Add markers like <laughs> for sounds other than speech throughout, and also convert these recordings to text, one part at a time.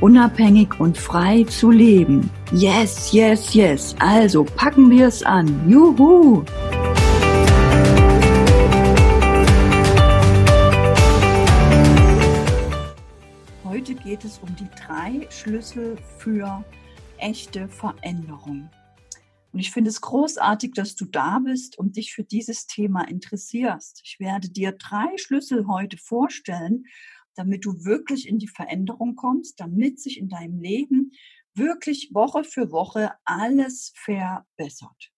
unabhängig und frei zu leben. Yes, yes, yes. Also packen wir es an. Juhu! Heute geht es um die drei Schlüssel für echte Veränderung. Und ich finde es großartig, dass du da bist und dich für dieses Thema interessierst. Ich werde dir drei Schlüssel heute vorstellen, damit du wirklich in die Veränderung kommst, damit sich in deinem Leben wirklich Woche für Woche alles verbessert.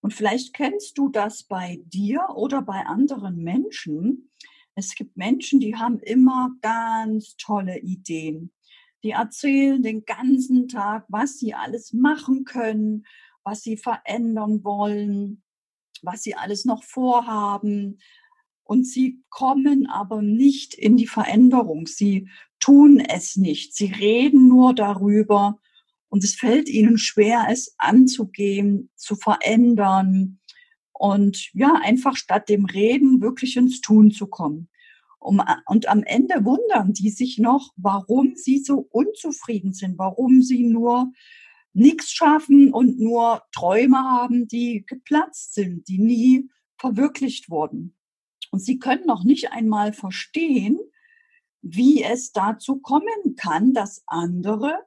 Und vielleicht kennst du das bei dir oder bei anderen Menschen. Es gibt Menschen, die haben immer ganz tolle Ideen. Die erzählen den ganzen Tag, was sie alles machen können, was sie verändern wollen, was sie alles noch vorhaben, und sie kommen aber nicht in die Veränderung. Sie tun es nicht. Sie reden nur darüber und es fällt ihnen schwer, es anzugehen, zu verändern und ja, einfach statt dem Reden wirklich ins Tun zu kommen. Um, und am Ende wundern die sich noch, warum sie so unzufrieden sind, warum sie nur nichts schaffen und nur Träume haben, die geplatzt sind, die nie verwirklicht wurden. Und sie können noch nicht einmal verstehen, wie es dazu kommen kann, dass andere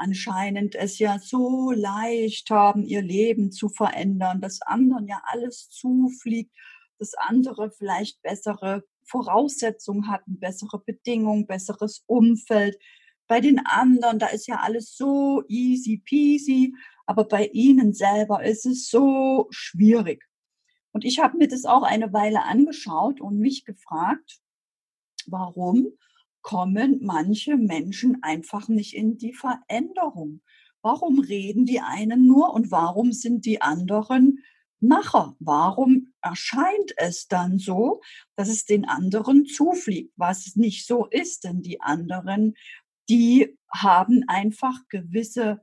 anscheinend es ja so leicht haben, ihr Leben zu verändern, dass anderen ja alles zufliegt, dass andere vielleicht bessere Voraussetzungen hatten, bessere Bedingungen, besseres Umfeld. Bei den anderen, da ist ja alles so easy peasy, aber bei ihnen selber ist es so schwierig. Und ich habe mir das auch eine Weile angeschaut und mich gefragt, warum kommen manche Menschen einfach nicht in die Veränderung? Warum reden die einen nur und warum sind die anderen Macher? Warum erscheint es dann so, dass es den anderen zufliegt, was nicht so ist? Denn die anderen, die haben einfach gewisse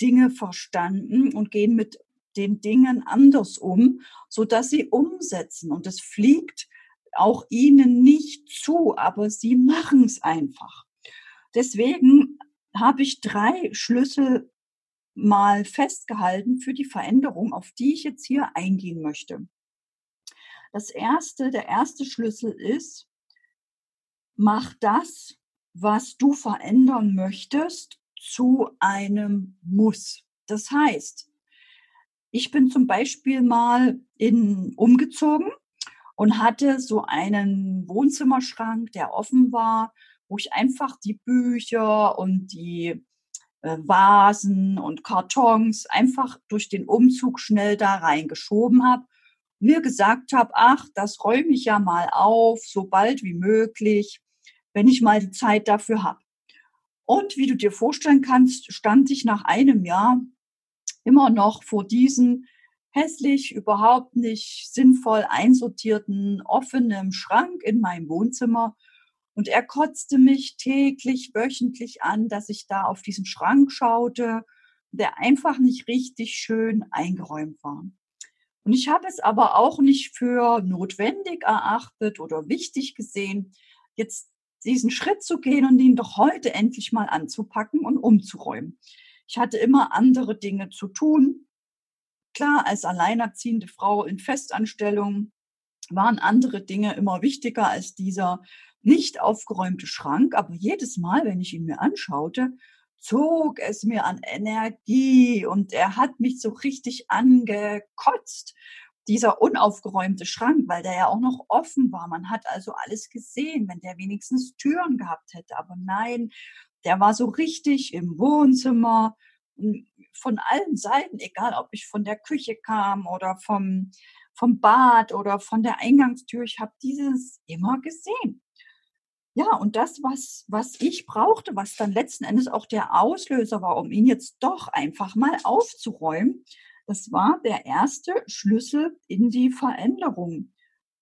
Dinge verstanden und gehen mit den Dingen anders um, so dass sie umsetzen. Und es fliegt auch ihnen nicht zu, aber sie machen es einfach. Deswegen habe ich drei Schlüssel mal festgehalten für die Veränderung, auf die ich jetzt hier eingehen möchte. Das erste, der erste Schlüssel ist, mach das, was du verändern möchtest, zu einem Muss. Das heißt, ich bin zum Beispiel mal in, umgezogen und hatte so einen Wohnzimmerschrank, der offen war, wo ich einfach die Bücher und die äh, Vasen und Kartons einfach durch den Umzug schnell da reingeschoben habe. Mir gesagt habe, ach, das räume ich ja mal auf, so bald wie möglich, wenn ich mal die Zeit dafür habe. Und wie du dir vorstellen kannst, stand ich nach einem Jahr immer noch vor diesen hässlich, überhaupt nicht sinnvoll einsortierten, offenen Schrank in meinem Wohnzimmer. Und er kotzte mich täglich, wöchentlich an, dass ich da auf diesen Schrank schaute, der einfach nicht richtig schön eingeräumt war. Und ich habe es aber auch nicht für notwendig erachtet oder wichtig gesehen, jetzt diesen Schritt zu gehen und ihn doch heute endlich mal anzupacken und umzuräumen. Ich hatte immer andere Dinge zu tun. Klar, als alleinerziehende Frau in Festanstellung waren andere Dinge immer wichtiger als dieser nicht aufgeräumte Schrank. Aber jedes Mal, wenn ich ihn mir anschaute, zog es mir an Energie und er hat mich so richtig angekotzt. Dieser unaufgeräumte Schrank, weil der ja auch noch offen war. Man hat also alles gesehen, wenn der wenigstens Türen gehabt hätte. Aber nein, der war so richtig im Wohnzimmer von allen Seiten, egal ob ich von der Küche kam oder vom, vom Bad oder von der Eingangstür, ich habe dieses immer gesehen. Ja, und das, was, was ich brauchte, was dann letzten Endes auch der Auslöser war, um ihn jetzt doch einfach mal aufzuräumen, das war der erste Schlüssel in die Veränderung.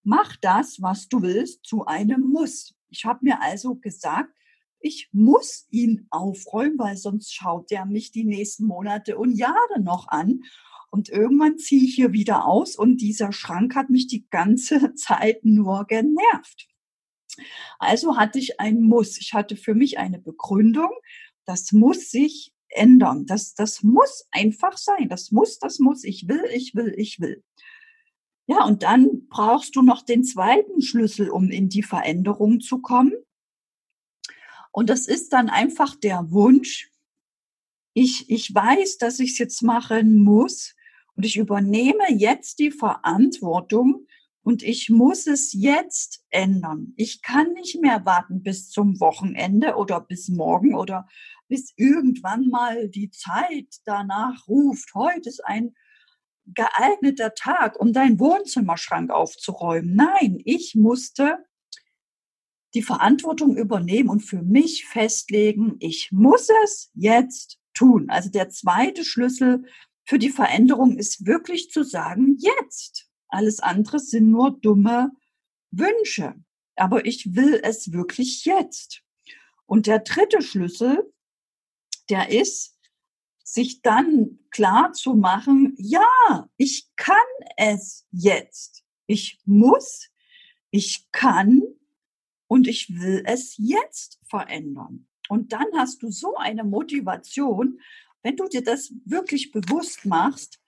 Mach das, was du willst, zu einem Muss. Ich habe mir also gesagt, ich muss ihn aufräumen, weil sonst schaut er mich die nächsten Monate und Jahre noch an. Und irgendwann ziehe ich hier wieder aus und dieser Schrank hat mich die ganze <laughs> Zeit nur genervt. Also hatte ich ein Muss. Ich hatte für mich eine Begründung. Das muss sich ändern. Das, das muss einfach sein. Das muss, das muss. Ich will, ich will, ich will. Ja, und dann brauchst du noch den zweiten Schlüssel, um in die Veränderung zu kommen. Und das ist dann einfach der Wunsch, ich, ich weiß, dass ich es jetzt machen muss und ich übernehme jetzt die Verantwortung und ich muss es jetzt ändern. Ich kann nicht mehr warten bis zum Wochenende oder bis morgen oder bis irgendwann mal die Zeit danach ruft. Heute ist ein geeigneter Tag, um deinen Wohnzimmerschrank aufzuräumen. Nein, ich musste die Verantwortung übernehmen und für mich festlegen, ich muss es jetzt tun. Also der zweite Schlüssel für die Veränderung ist wirklich zu sagen, jetzt. Alles andere sind nur dumme Wünsche. Aber ich will es wirklich jetzt. Und der dritte Schlüssel, der ist, sich dann klar zu machen, ja, ich kann es jetzt. Ich muss, ich kann und ich will es jetzt verändern. Und dann hast du so eine Motivation, wenn du dir das wirklich bewusst machst,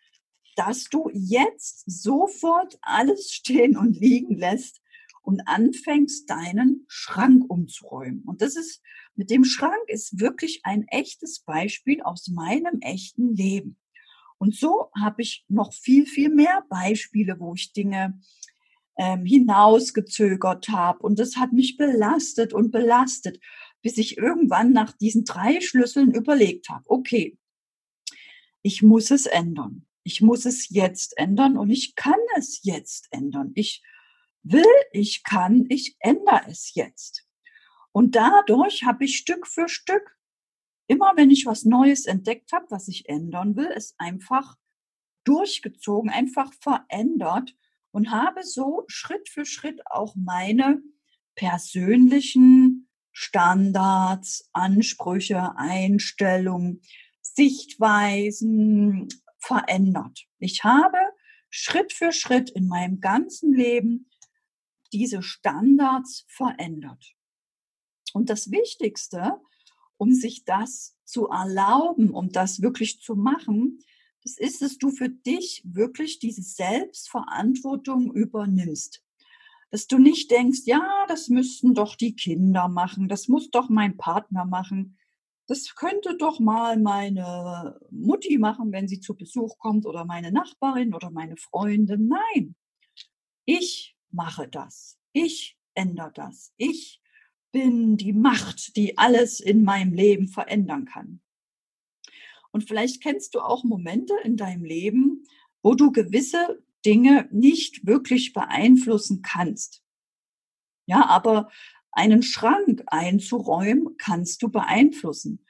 dass du jetzt sofort alles <laughs> stehen und liegen lässt und anfängst, deinen Schrank umzuräumen. Und das ist, mit dem Schrank ist wirklich ein echtes Beispiel aus meinem echten Leben. Und so habe ich noch viel, viel mehr Beispiele, wo ich Dinge ähm, hinausgezögert habe. Und das hat mich belastet und belastet, bis ich irgendwann nach diesen drei Schlüsseln überlegt habe, okay, ich muss es ändern ich muss es jetzt ändern und ich kann es jetzt ändern. Ich will, ich kann, ich ändere es jetzt. Und dadurch habe ich Stück für Stück, immer wenn ich was Neues entdeckt habe, was ich ändern will, es einfach durchgezogen, einfach verändert und habe so Schritt für Schritt auch meine persönlichen Standards, Ansprüche, Einstellungen, Sichtweisen, verändert. Ich habe Schritt für Schritt in meinem ganzen Leben diese Standards verändert. Und das Wichtigste, um sich das zu erlauben, um das wirklich zu machen, das ist, dass du für dich wirklich diese Selbstverantwortung übernimmst. Dass du nicht denkst, ja, das müssten doch die Kinder machen, das muss doch mein Partner machen, das könnte doch mal meine Mutti machen, wenn sie zu Besuch kommt oder meine Nachbarin oder meine Freundin. Nein, ich mache das. Ich ändere das. Ich bin die Macht, die alles in meinem Leben verändern kann. Und vielleicht kennst du auch Momente in deinem Leben, wo du gewisse Dinge nicht wirklich beeinflussen kannst. Ja, aber einen Schrank einzuräumen, kannst du beeinflussen.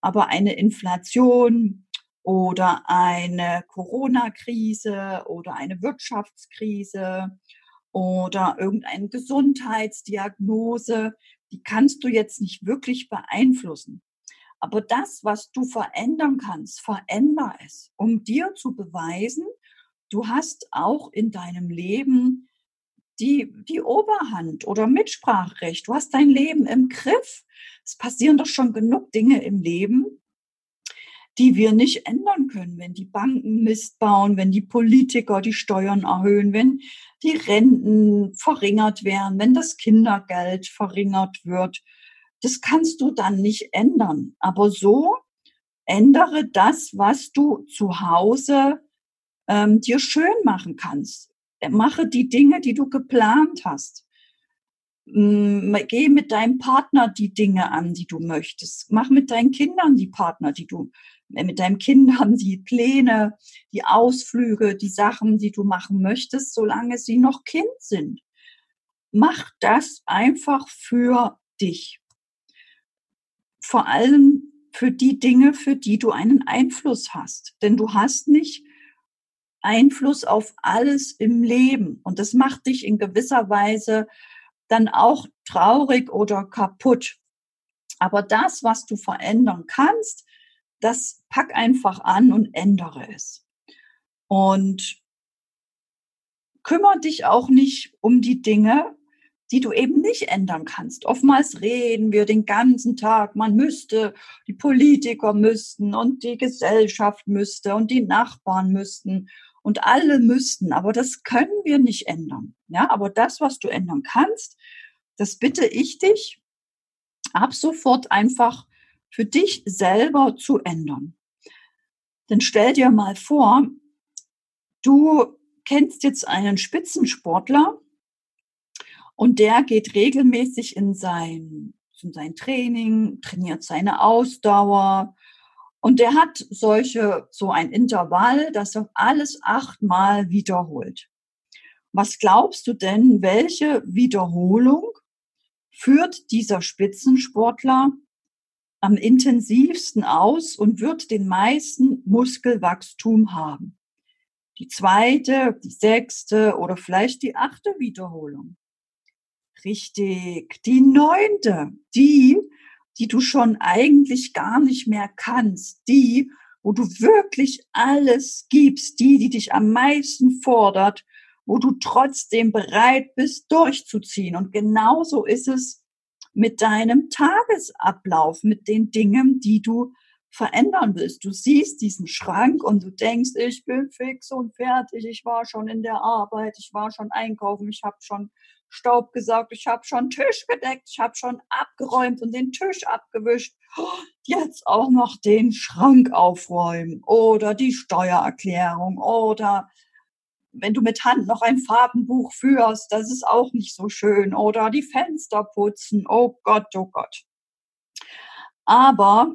Aber eine Inflation oder eine Corona-Krise oder eine Wirtschaftskrise oder irgendeine Gesundheitsdiagnose, die kannst du jetzt nicht wirklich beeinflussen. Aber das, was du verändern kannst, veränder es, um dir zu beweisen, du hast auch in deinem Leben die, die Oberhand oder Mitspracherecht. Du hast dein Leben im Griff. Es passieren doch schon genug Dinge im Leben, die wir nicht ändern können, wenn die Banken Mist bauen, wenn die Politiker die Steuern erhöhen, wenn die Renten verringert werden, wenn das Kindergeld verringert wird. Das kannst du dann nicht ändern. Aber so ändere das, was du zu Hause ähm, dir schön machen kannst mache die Dinge, die du geplant hast. Mm, geh mit deinem Partner die Dinge an, die du möchtest. Mach mit deinen Kindern die Partner, die du, äh, mit deinen Kindern die Pläne, die Ausflüge, die Sachen, die du machen möchtest, solange sie noch Kind sind. Mach das einfach für dich. Vor allem für die Dinge, für die du einen Einfluss hast. Denn du hast nicht Einfluss auf alles im Leben. Und das macht dich in gewisser Weise dann auch traurig oder kaputt. Aber das, was du verändern kannst, das pack einfach an und ändere es. Und kümmere dich auch nicht um die Dinge, die du eben nicht ändern kannst. Oftmals reden wir den ganzen Tag, man müsste, die Politiker müssten und die Gesellschaft müsste und die Nachbarn müssten und alle müssten, aber das können wir nicht ändern. Ja, aber das, was du ändern kannst, das bitte ich dich ab sofort einfach für dich selber zu ändern. Denn stell dir mal vor, du kennst jetzt einen Spitzensportler und der geht regelmäßig in sein, in sein Training, trainiert seine Ausdauer und der hat solche, so ein Intervall, das er alles achtmal wiederholt. Was glaubst du denn, welche Wiederholung führt dieser Spitzensportler am intensivsten aus und wird den meisten Muskelwachstum haben? die zweite, die sechste oder vielleicht die achte Wiederholung. Richtig, die neunte, die, die du schon eigentlich gar nicht mehr kannst, die, wo du wirklich alles gibst, die, die dich am meisten fordert, wo du trotzdem bereit bist, durchzuziehen. Und genauso ist es mit deinem Tagesablauf, mit den Dingen, die du verändern willst. Du siehst diesen Schrank und du denkst, ich bin fix und fertig, ich war schon in der Arbeit, ich war schon einkaufen, ich habe schon Staub gesaugt, ich habe schon Tisch gedeckt, ich habe schon abgeräumt und den Tisch abgewischt. Jetzt auch noch den Schrank aufräumen oder die Steuererklärung oder wenn du mit Hand noch ein Farbenbuch führst, das ist auch nicht so schön oder die Fenster putzen. Oh Gott, oh Gott. Aber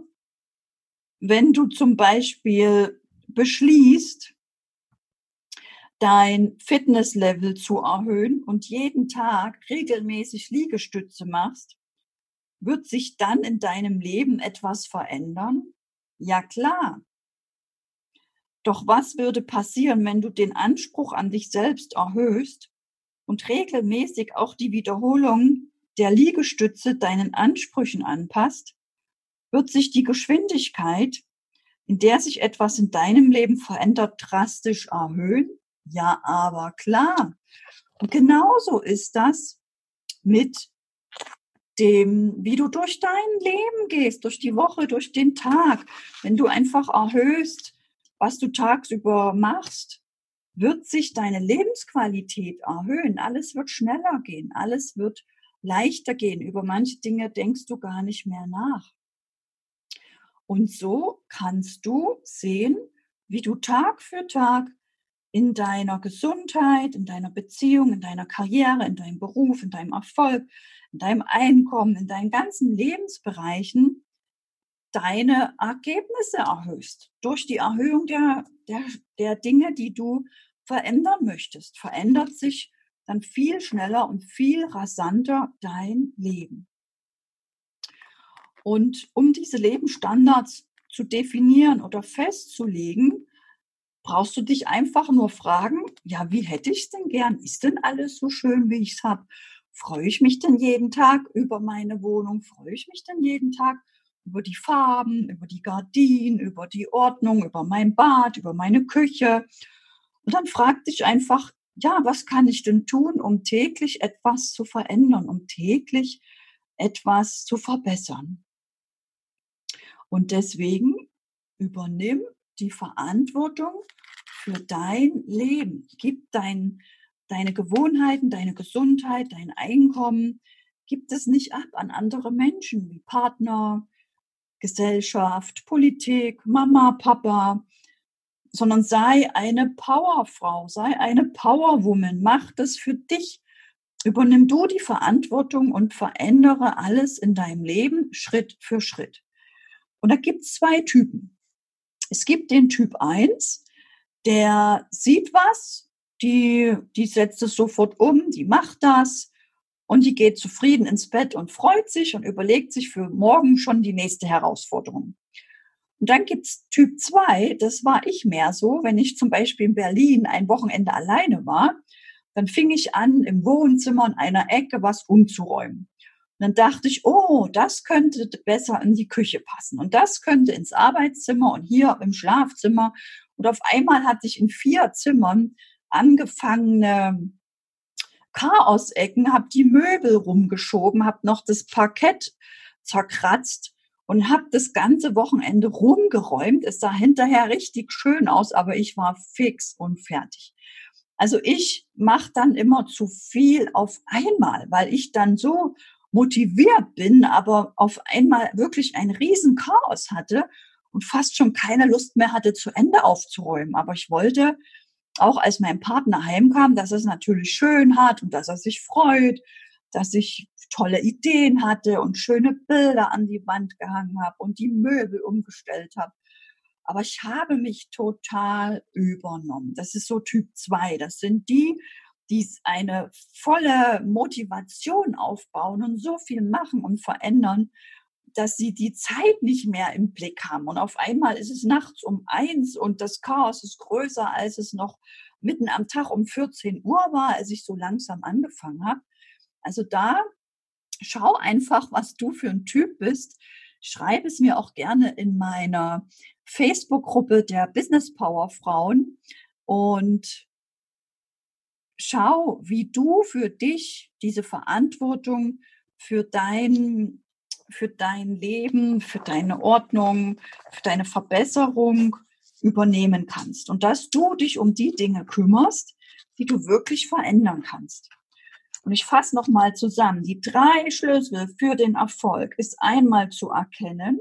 wenn du zum Beispiel beschließt, dein Fitnesslevel zu erhöhen und jeden Tag regelmäßig Liegestütze machst, wird sich dann in deinem Leben etwas verändern? Ja klar. Doch was würde passieren, wenn du den Anspruch an dich selbst erhöhst und regelmäßig auch die Wiederholung der Liegestütze deinen Ansprüchen anpasst? wird sich die Geschwindigkeit, in der sich etwas in deinem Leben verändert, drastisch erhöhen? Ja, aber klar. Und genauso ist das mit dem, wie du durch dein Leben gehst, durch die Woche, durch den Tag. Wenn du einfach erhöhst, was du tagsüber machst, wird sich deine Lebensqualität erhöhen. Alles wird schneller gehen, alles wird leichter gehen. Über manche Dinge denkst du gar nicht mehr nach. Und so kannst du sehen, wie du Tag für Tag in deiner Gesundheit, in deiner Beziehung, in deiner Karriere, in deinem Beruf, in deinem Erfolg, in deinem Einkommen, in deinen ganzen Lebensbereichen deine Ergebnisse erhöhst. Durch die Erhöhung der, der, der Dinge, die du verändern möchtest, verändert sich dann viel schneller und viel rasanter dein Leben. Und um diese Lebensstandards zu definieren oder festzulegen, brauchst du dich einfach nur fragen, ja, wie hätte ich es denn gern? Ist denn alles so schön, wie ich es habe? Freue ich mich denn jeden Tag über meine Wohnung? Freue ich mich denn jeden Tag über die Farben, über die Gardinen, über die Ordnung, über mein Bad, über meine Küche? Und dann frag dich einfach, ja, was kann ich denn tun, um täglich etwas zu verändern, um täglich etwas zu verbessern? Und deswegen übernimm die Verantwortung für dein Leben. Gib dein, deine Gewohnheiten, deine Gesundheit, dein Einkommen, gib es nicht ab an andere Menschen wie Partner, Gesellschaft, Politik, Mama, Papa, sondern sei eine Powerfrau, sei eine Powerwoman, mach das für dich. Übernimm du die Verantwortung und verändere alles in deinem Leben Schritt für Schritt. Und da gibt es zwei Typen. Es gibt den Typ 1, der sieht was, die, die setzt es sofort um, die macht das und die geht zufrieden ins Bett und freut sich und überlegt sich für morgen schon die nächste Herausforderung. Und dann gibt's Typ 2, das war ich mehr so, wenn ich zum Beispiel in Berlin ein Wochenende alleine war, dann fing ich an, im Wohnzimmer in einer Ecke was umzuräumen. Dann dachte ich, oh, das könnte besser in die Küche passen und das könnte ins Arbeitszimmer und hier im Schlafzimmer. Und auf einmal hatte ich in vier Zimmern angefangene Chaosecken, habe die Möbel rumgeschoben, habe noch das Parkett zerkratzt und habe das ganze Wochenende rumgeräumt. Es sah hinterher richtig schön aus, aber ich war fix und fertig. Also ich mache dann immer zu viel auf einmal, weil ich dann so motiviert bin, aber auf einmal wirklich ein Riesenchaos hatte und fast schon keine Lust mehr hatte, zu Ende aufzuräumen. Aber ich wollte, auch als mein Partner heimkam, dass er es natürlich schön hat und dass er sich freut dass ich tolle Ideen hatte und schöne Bilder an die Wand gehangen habe und die Möbel umgestellt habe. Aber ich habe mich total übernommen. Das ist so Typ 2. Das sind die, die eine volle Motivation aufbauen und so viel machen und verändern, dass sie die Zeit nicht mehr im Blick haben. Und auf einmal ist es nachts um eins und das Chaos ist größer, als es noch mitten am Tag um 14 Uhr war, als ich so langsam angefangen habe. Also da schau einfach, was du für ein Typ bist. Schreib es mir auch gerne in meiner Facebook-Gruppe der Business Power Frauen und schau, wie du für dich diese Verantwortung für dein, für dein Leben, für deine Ordnung, für deine Verbesserung übernehmen kannst und dass du dich um die Dinge kümmerst, die du wirklich verändern kannst. Und ich fasse nochmal zusammen. Die drei Schlüssel für den Erfolg ist einmal zu erkennen,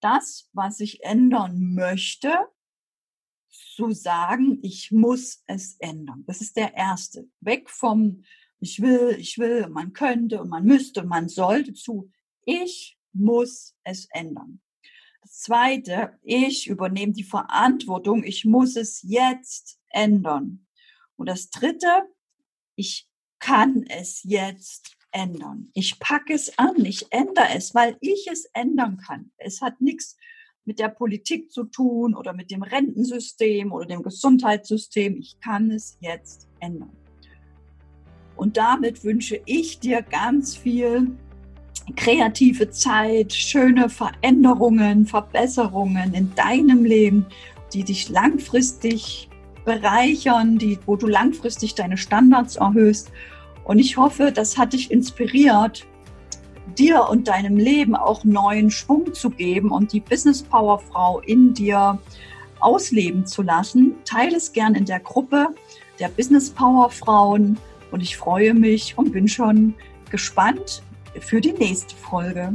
das, was ich ändern möchte, zu sagen, ich muss es ändern. Das ist der erste. Weg vom ich will, ich will, man könnte und man müsste und man sollte zu ich muss es ändern. Das zweite, ich übernehme die Verantwortung, ich muss es jetzt ändern. Und das dritte, ich kann es jetzt ändern. Ich packe es an, ich ändere es, weil ich es ändern kann. Es hat nichts mit der Politik zu tun oder mit dem Rentensystem oder dem Gesundheitssystem. Ich kann es jetzt ändern. Und damit wünsche ich dir ganz viel kreative Zeit, schöne Veränderungen, Verbesserungen in deinem Leben, die dich langfristig bereichern, die, wo du langfristig deine Standards erhöhst. Und ich hoffe, das hat dich inspiriert, dir und deinem Leben auch neuen Schwung zu geben und die Business Power Frau in dir ausleben zu lassen. Teile es gern in der Gruppe der Business Power Frauen und ich freue mich und bin schon gespannt für die nächste Folge.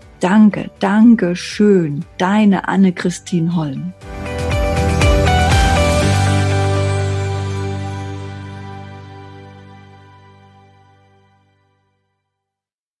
danke, danke schön. Deine Anne-Christine Holm.